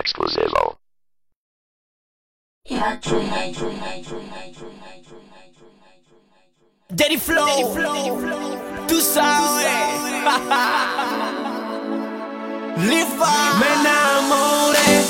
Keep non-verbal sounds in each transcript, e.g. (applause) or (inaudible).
Exclusivo. Daddy Flow, Daddy Flow, tú sabes. (laughs) Me enamoré.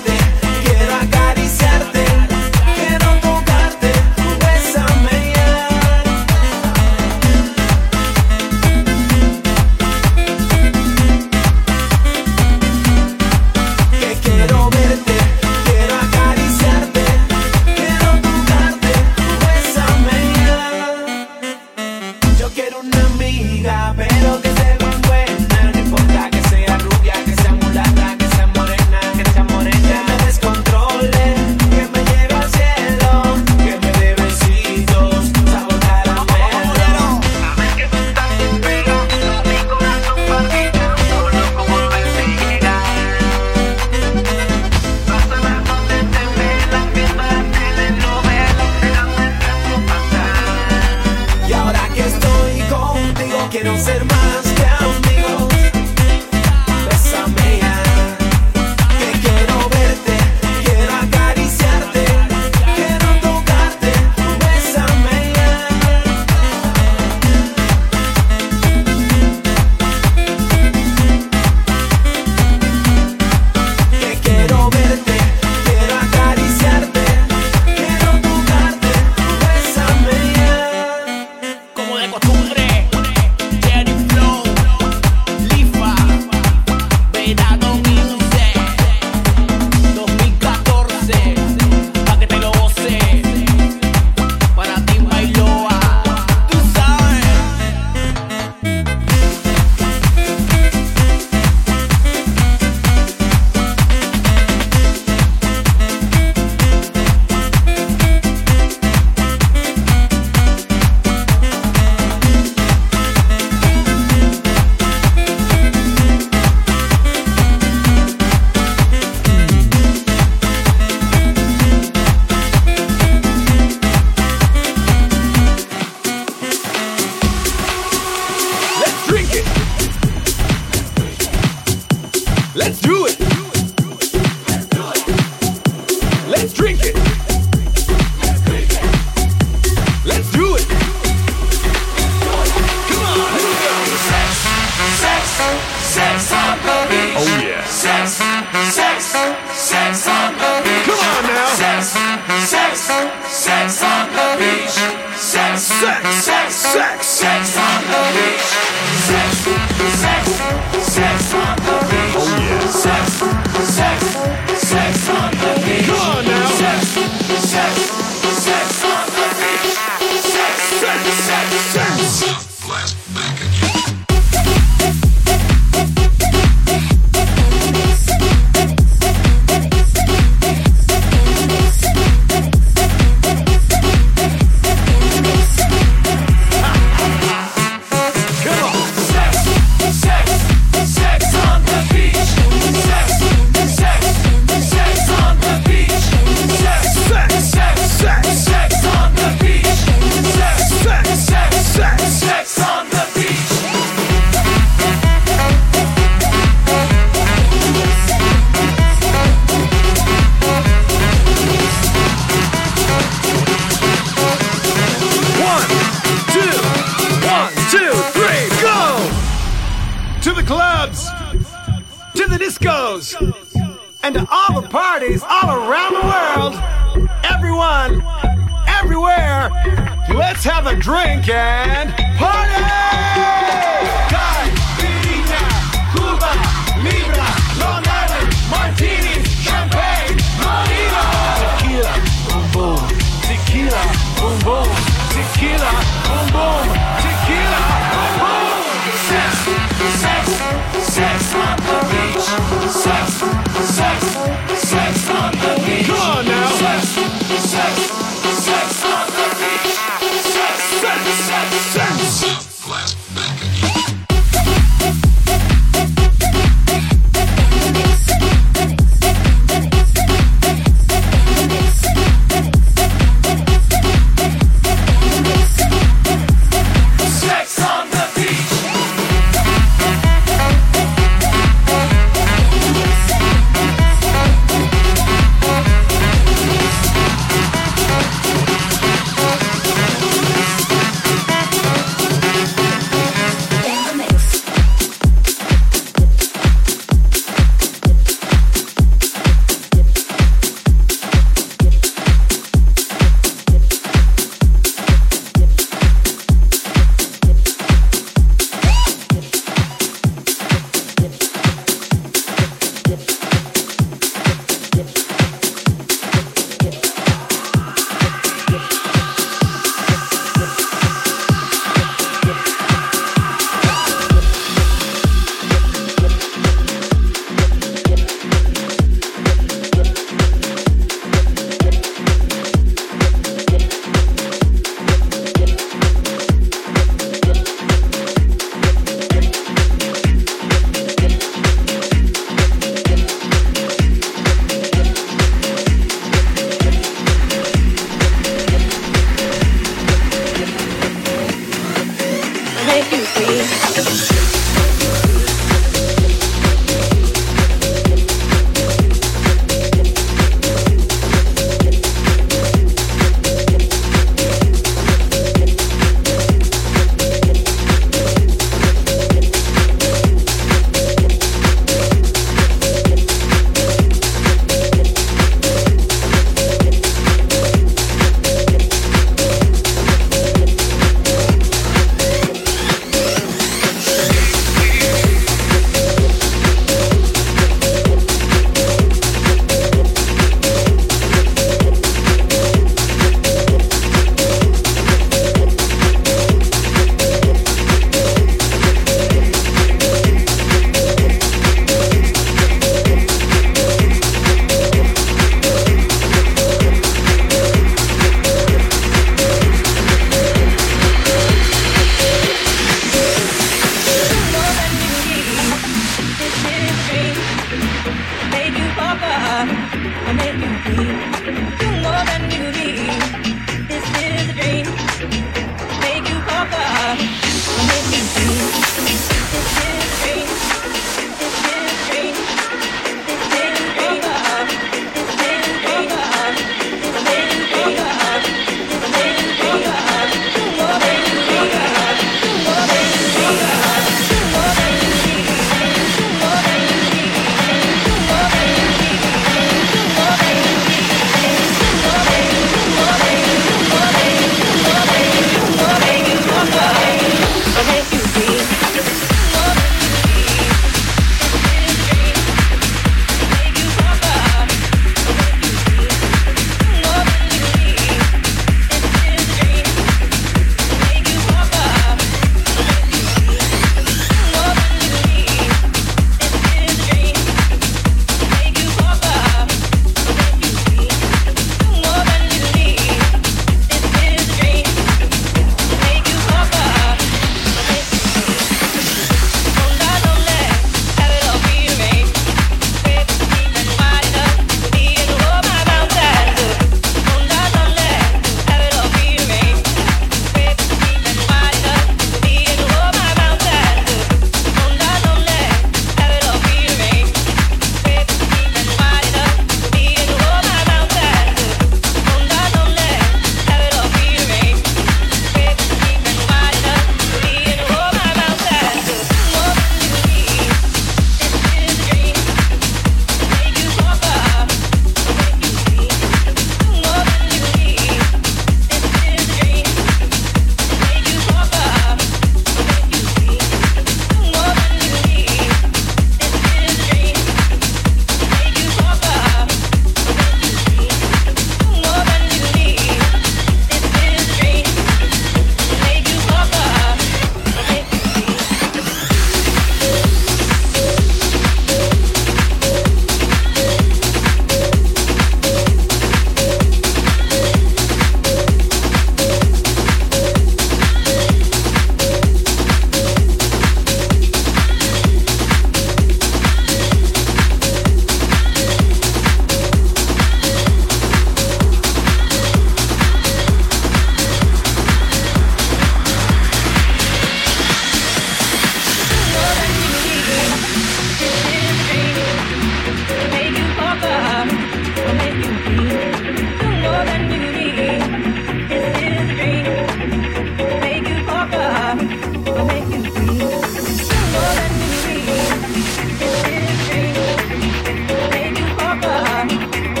Thank you.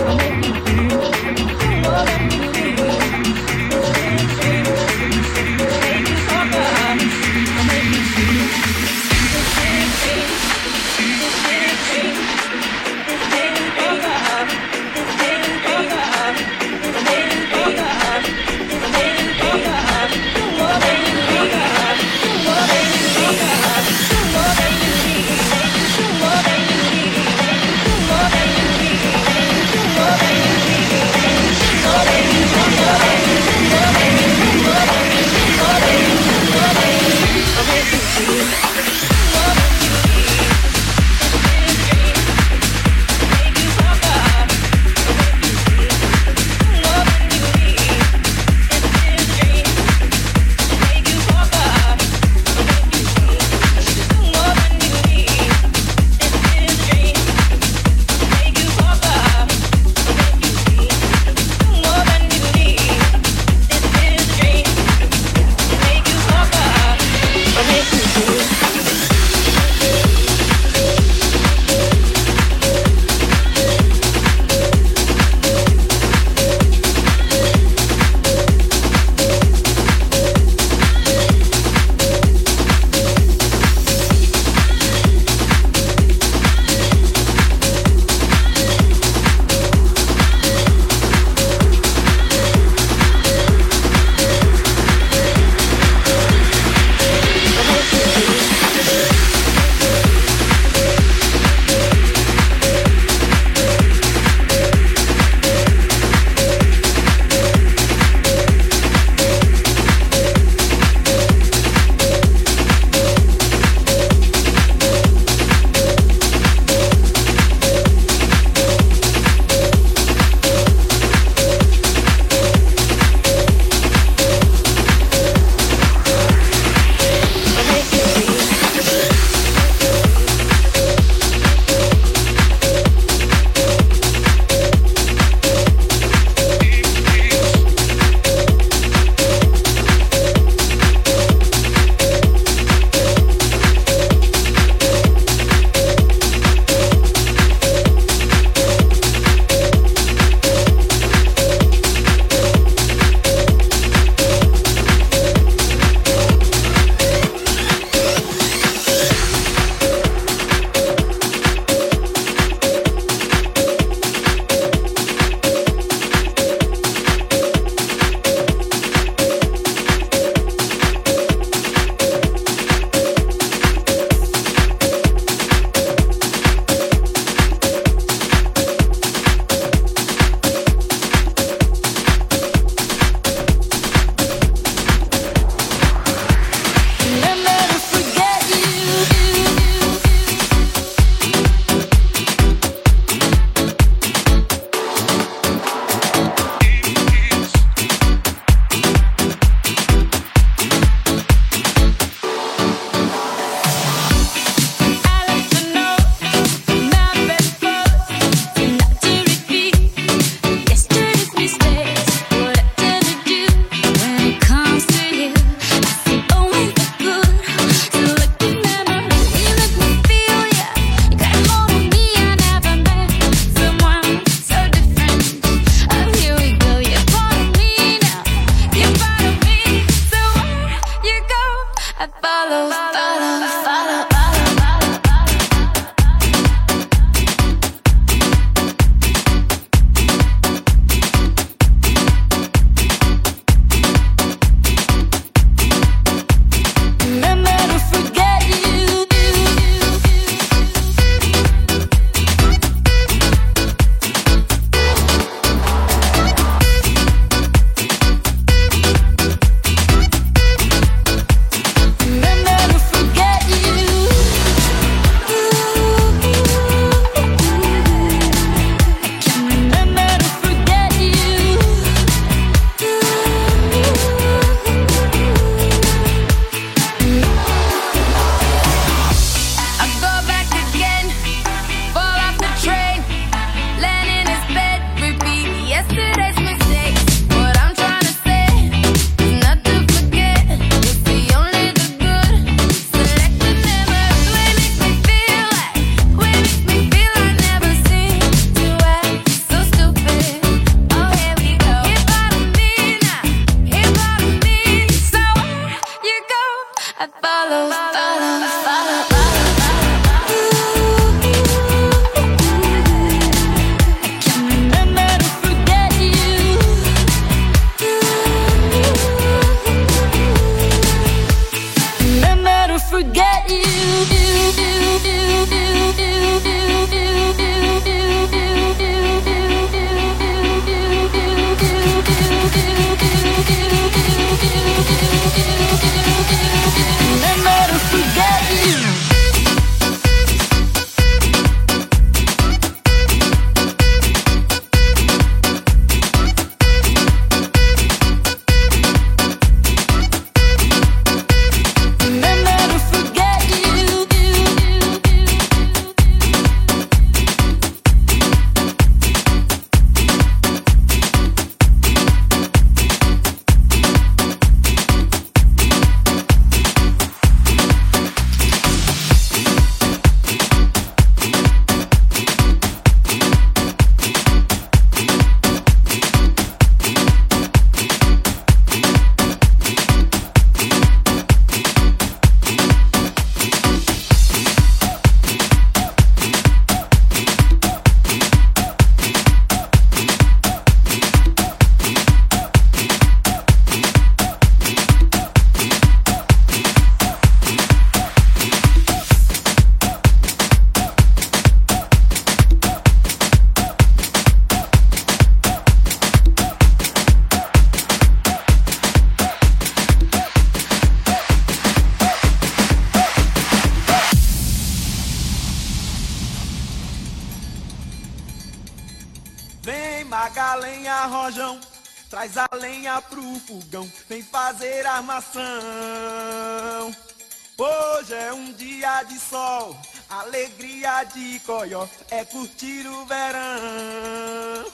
É curtir o verão.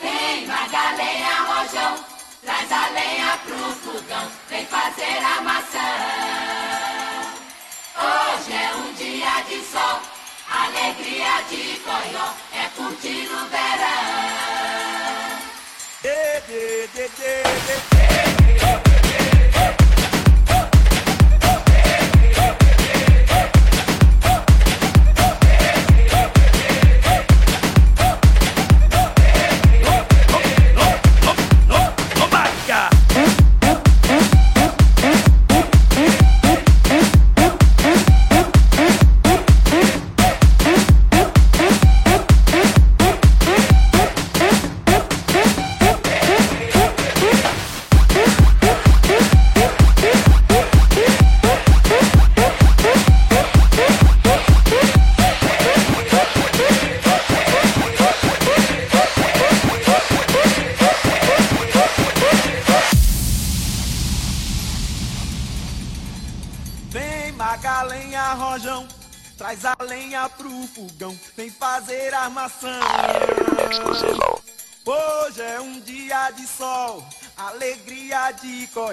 Vem, Magalenha, rojão, traz a lenha pro fogão, vem fazer a maçã. Hoje é um dia de sol, alegria de coió, é curtir o verão. did, did, did, did.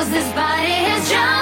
Cause this body is jumping.